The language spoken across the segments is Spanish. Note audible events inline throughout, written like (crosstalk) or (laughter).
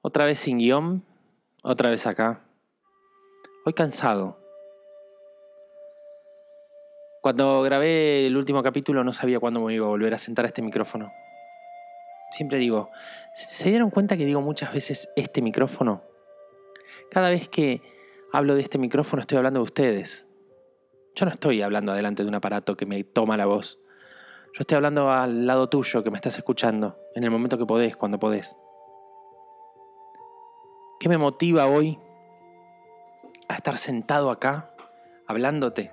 Otra vez sin guion, otra vez acá. Hoy cansado. Cuando grabé el último capítulo no sabía cuándo me iba a volver a sentar a este micrófono. Siempre digo, ¿se dieron cuenta que digo muchas veces este micrófono? Cada vez que hablo de este micrófono estoy hablando de ustedes. Yo no estoy hablando adelante de un aparato que me toma la voz. Yo estoy hablando al lado tuyo que me estás escuchando, en el momento que podés, cuando podés. ¿Qué me motiva hoy a estar sentado acá hablándote?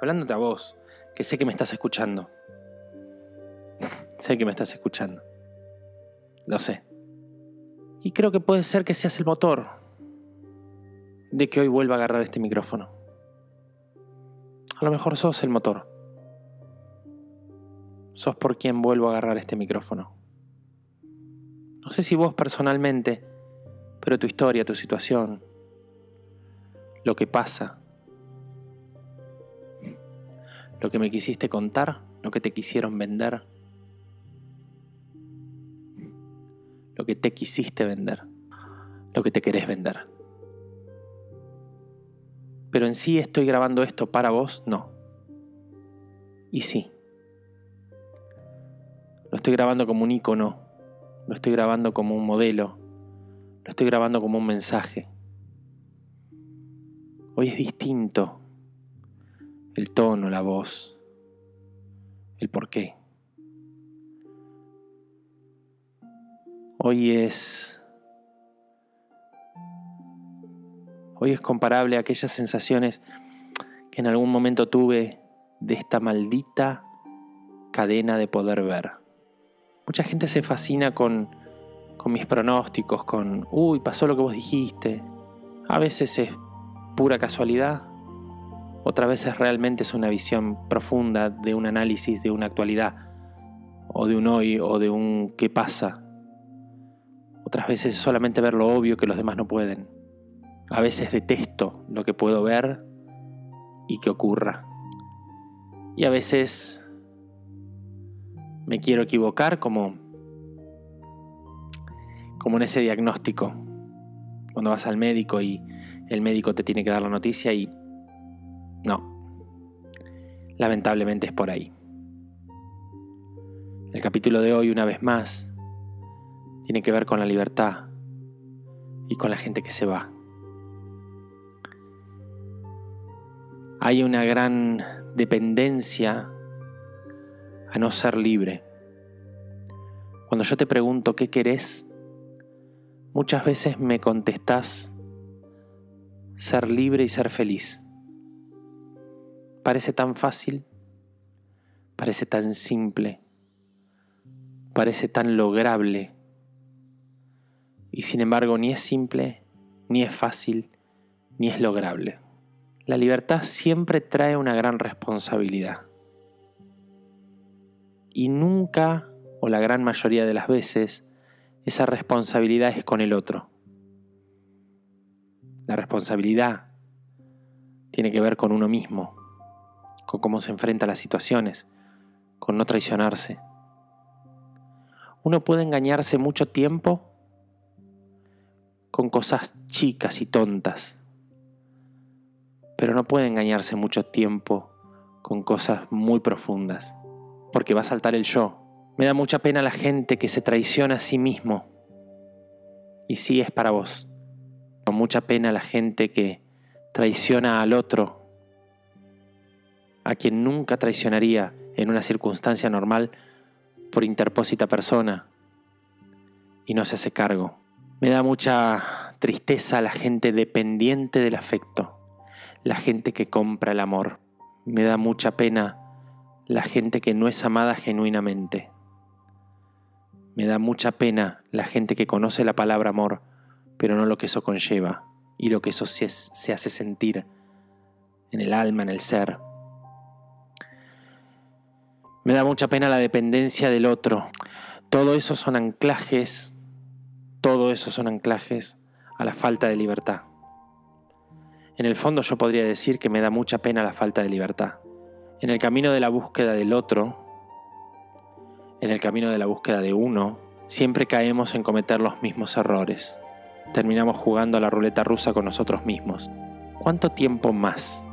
Hablándote a vos, que sé que me estás escuchando. sé que me estás escuchando. Lo sé. Y creo que puede ser que seas el motor de que hoy vuelva a agarrar este micrófono. A lo mejor sos el motor. Sos por quien vuelvo a agarrar este micrófono. No sé si vos personalmente pero tu historia, tu situación, lo que pasa, lo que me quisiste contar, lo que te quisieron vender, lo que te quisiste vender, lo que te querés vender. Pero en sí estoy grabando esto para vos, no. Y sí. Lo estoy grabando como un icono, lo estoy grabando como un modelo, lo estoy grabando como un mensaje. Hoy es distinto el tono, la voz, el porqué. Hoy es Hoy es comparable a aquellas sensaciones que en algún momento tuve de esta maldita cadena de poder ver. Mucha gente se fascina con con mis pronósticos, con, uy, pasó lo que vos dijiste. A veces es pura casualidad, otras veces realmente es una visión profunda de un análisis de una actualidad, o de un hoy, o de un qué pasa. Otras veces es solamente ver lo obvio que los demás no pueden. A veces detesto lo que puedo ver y que ocurra. Y a veces me quiero equivocar como como en ese diagnóstico, cuando vas al médico y el médico te tiene que dar la noticia y no, lamentablemente es por ahí. El capítulo de hoy, una vez más, tiene que ver con la libertad y con la gente que se va. Hay una gran dependencia a no ser libre. Cuando yo te pregunto qué querés, Muchas veces me contestás ser libre y ser feliz. Parece tan fácil, parece tan simple, parece tan lograble. Y sin embargo ni es simple, ni es fácil, ni es lograble. La libertad siempre trae una gran responsabilidad. Y nunca, o la gran mayoría de las veces, esa responsabilidad es con el otro. La responsabilidad tiene que ver con uno mismo, con cómo se enfrenta a las situaciones, con no traicionarse. Uno puede engañarse mucho tiempo con cosas chicas y tontas, pero no puede engañarse mucho tiempo con cosas muy profundas, porque va a saltar el yo, me da mucha pena la gente que se traiciona a sí mismo. Y sí es para vos. Con mucha pena la gente que traiciona al otro, a quien nunca traicionaría en una circunstancia normal por interpósita persona y no se hace cargo. Me da mucha tristeza la gente dependiente del afecto, la gente que compra el amor. Me da mucha pena la gente que no es amada genuinamente. Me da mucha pena la gente que conoce la palabra amor, pero no lo que eso conlleva y lo que eso se, se hace sentir en el alma, en el ser. Me da mucha pena la dependencia del otro. Todo eso son anclajes, todo eso son anclajes a la falta de libertad. En el fondo yo podría decir que me da mucha pena la falta de libertad. En el camino de la búsqueda del otro, en el camino de la búsqueda de uno, siempre caemos en cometer los mismos errores. terminamos jugando a la ruleta rusa con nosotros mismos. ¿Cuánto tiempo más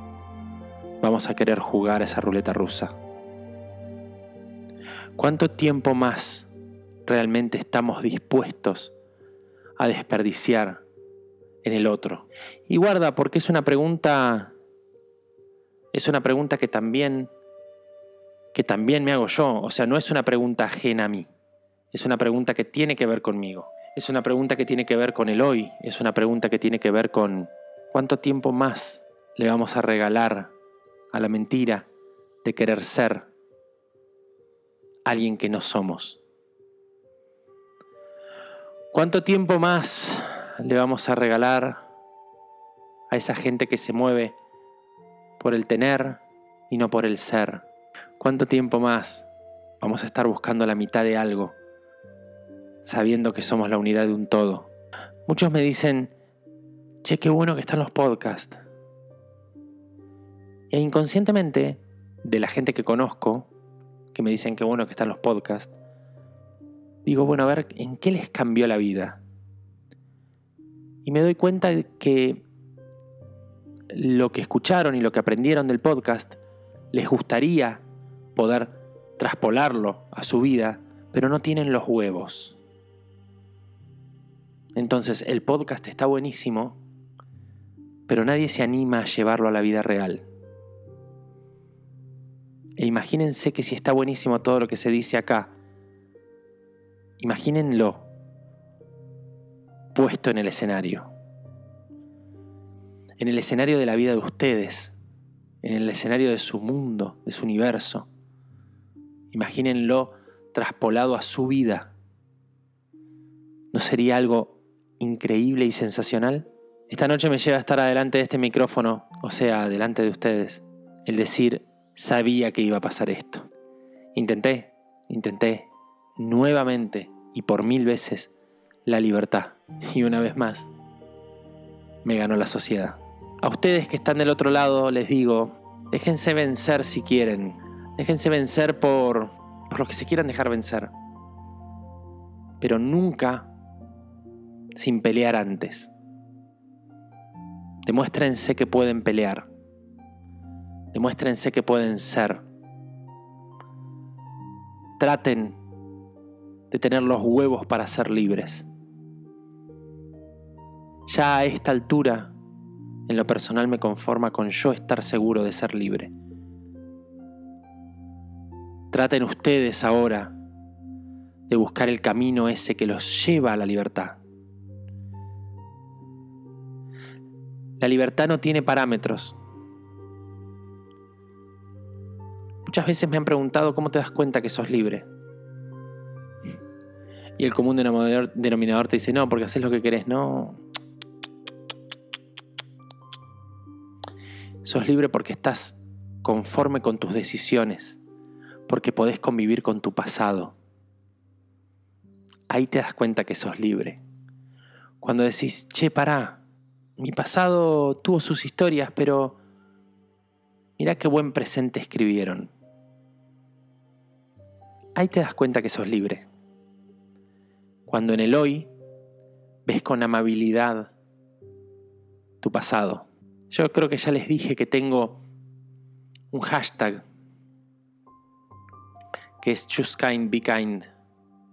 vamos a querer jugar a esa ruleta rusa? ¿Cuánto tiempo más realmente estamos dispuestos a desperdiciar en el otro? Y guarda, porque es una pregunta es una pregunta que también que también me hago yo, o sea, no es una pregunta ajena a mí. Es una pregunta que tiene que ver conmigo. Es una pregunta que tiene que ver con el hoy. Es una pregunta que tiene que ver con cuánto tiempo más le vamos a regalar a la mentira de querer ser alguien que no somos. ¿Cuánto tiempo más le vamos a regalar a esa gente que se mueve por el tener y no por el ser? ¿Cuánto tiempo más vamos a estar buscando la mitad de algo sabiendo que somos la unidad de un todo. Muchos me dicen, che, qué bueno que están los podcasts. E inconscientemente, de la gente que conozco, que me dicen qué bueno que están los podcasts, digo, bueno, a ver, ¿en qué les cambió la vida? Y me doy cuenta que lo que escucharon y lo que aprendieron del podcast les gustaría poder traspolarlo a su vida, pero no tienen los huevos. Entonces el podcast está buenísimo, pero nadie se anima a llevarlo a la vida real. E imagínense que si está buenísimo todo lo que se dice acá, imagínenlo puesto en el escenario. En el escenario de la vida de ustedes, en el escenario de su mundo, de su universo. Imagínenlo traspolado a su vida. ¿No sería algo increíble y sensacional? Esta noche me lleva a estar adelante de este micrófono, o sea, delante de ustedes, el decir, sabía que iba a pasar esto. Intenté, intenté, nuevamente y por mil veces, la libertad. Y una vez más, me ganó la sociedad. A ustedes que están del otro lado les digo, déjense vencer si quieren. Déjense vencer por, por lo que se quieran dejar vencer. Pero nunca sin pelear antes. Demuéstrense que pueden pelear. Demuéstrense que pueden ser. Traten de tener los huevos para ser libres. Ya a esta altura, en lo personal me conforma con yo estar seguro de ser libre. Traten ustedes ahora de buscar el camino ese que los lleva a la libertad. La libertad no tiene parámetros. Muchas veces me han preguntado cómo te das cuenta que sos libre. Y el común denominador, te dice, no, porque haces lo que querés, no. Sos libre porque estás conforme con tus decisiones, porque podés convivir con tu pasado. Ahí te das cuenta que sos libre. Cuando decís, che, pará, mi pasado tuvo sus historias, pero mira qué buen presente escribieron. Ahí te das cuenta que sos libre. Cuando en el hoy ves con amabilidad tu pasado. Yo creo que ya les dije que tengo un hashtag que es choose kind, be kind.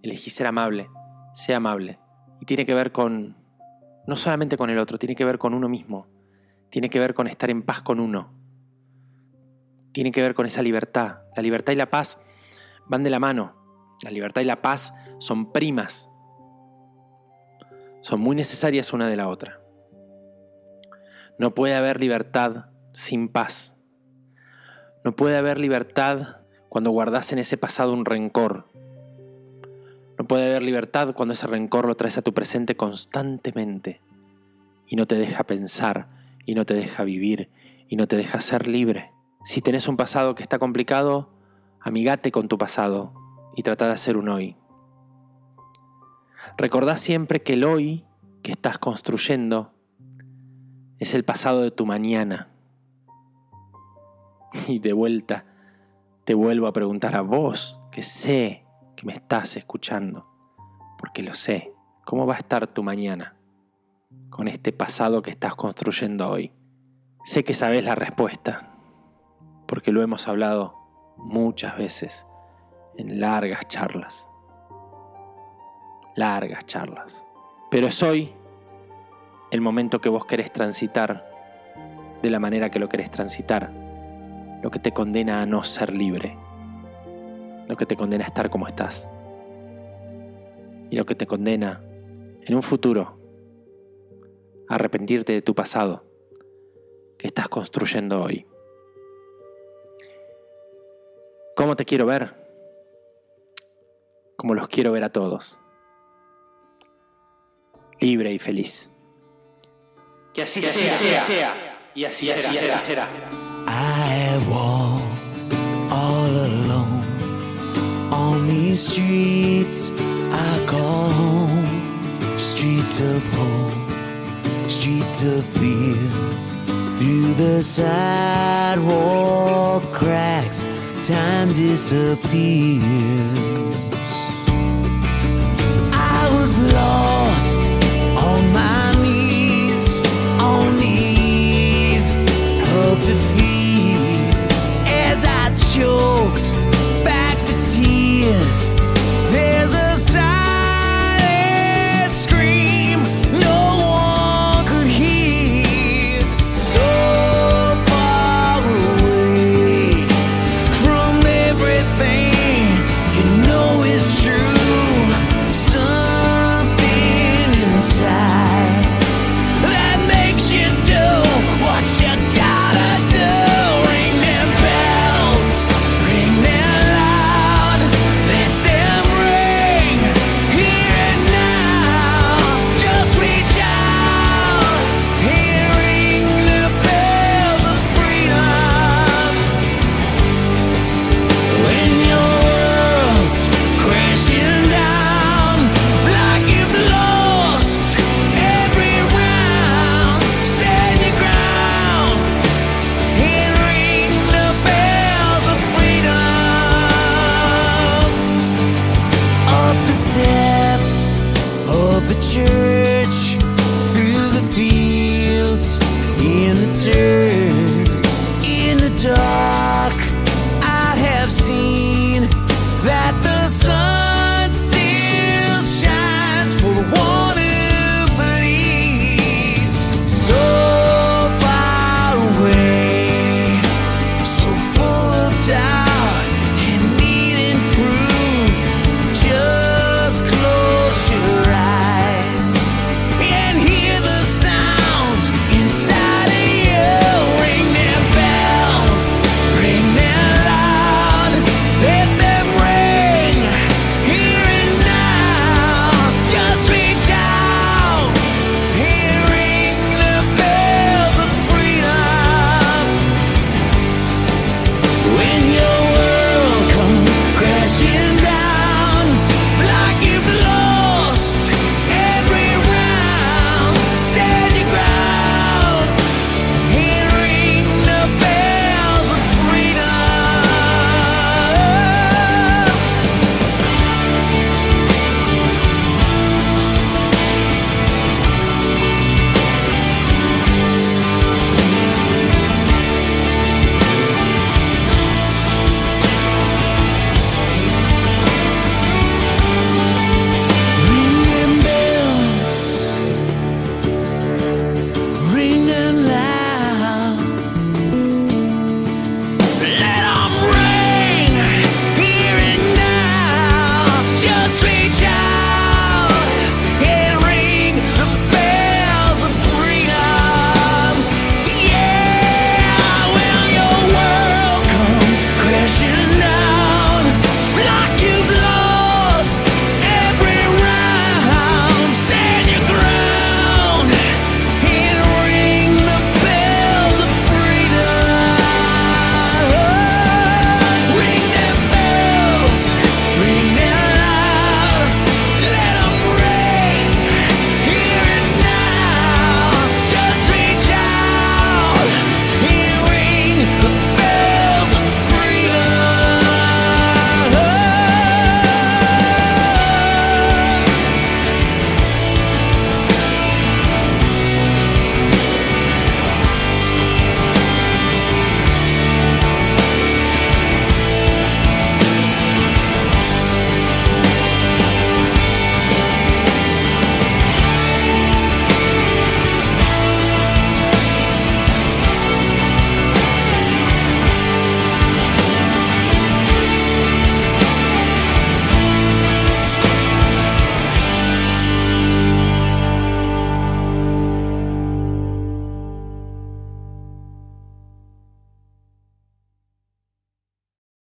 Elegí ser amable, sea amable. Y tiene que ver con no solamente con el otro, tiene que ver con uno mismo, tiene que ver con estar en paz con uno, tiene que ver con esa libertad. La libertad y la paz van de la mano, la libertad y la paz son primas, son muy necesarias una de la otra. No puede haber libertad sin paz. No puede haber libertad cuando guardas en ese pasado un rencor, no puede haber libertad cuando ese rencor lo traes a tu presente constantemente y no te deja pensar y no te deja vivir y no te deja ser libre. Si tenés un pasado que está complicado, amigate con tu pasado y trata de hacer un hoy. Recordá siempre que el hoy que estás construyendo es el pasado de tu mañana. (laughs) Y de vuelta te vuelvo a preguntar a vos, que sé que me estás escuchando, porque lo sé. ¿Cómo va a estar tu mañana? con este pasado que estás construyendo hoy? Sé que sabes la respuesta, porque lo hemos hablado muchas veces en largas charlas. Largas charlas. Pero es hoy el momento que vos querés transitar de la manera que lo querés transitar, lo que te condena a no ser libre, lo que te condena a estar como estás y lo que te condena en un futuro a arrepentirte de tu pasado que estás construyendo hoy. ¿Cómo te quiero ver? Como los quiero ver a todos. Libre y feliz. Que así, sea, Y así, será, será. I walked all alone on these streets I call home. Streets of hope, streets of fear. Through the sidewalk cracks, time disappears.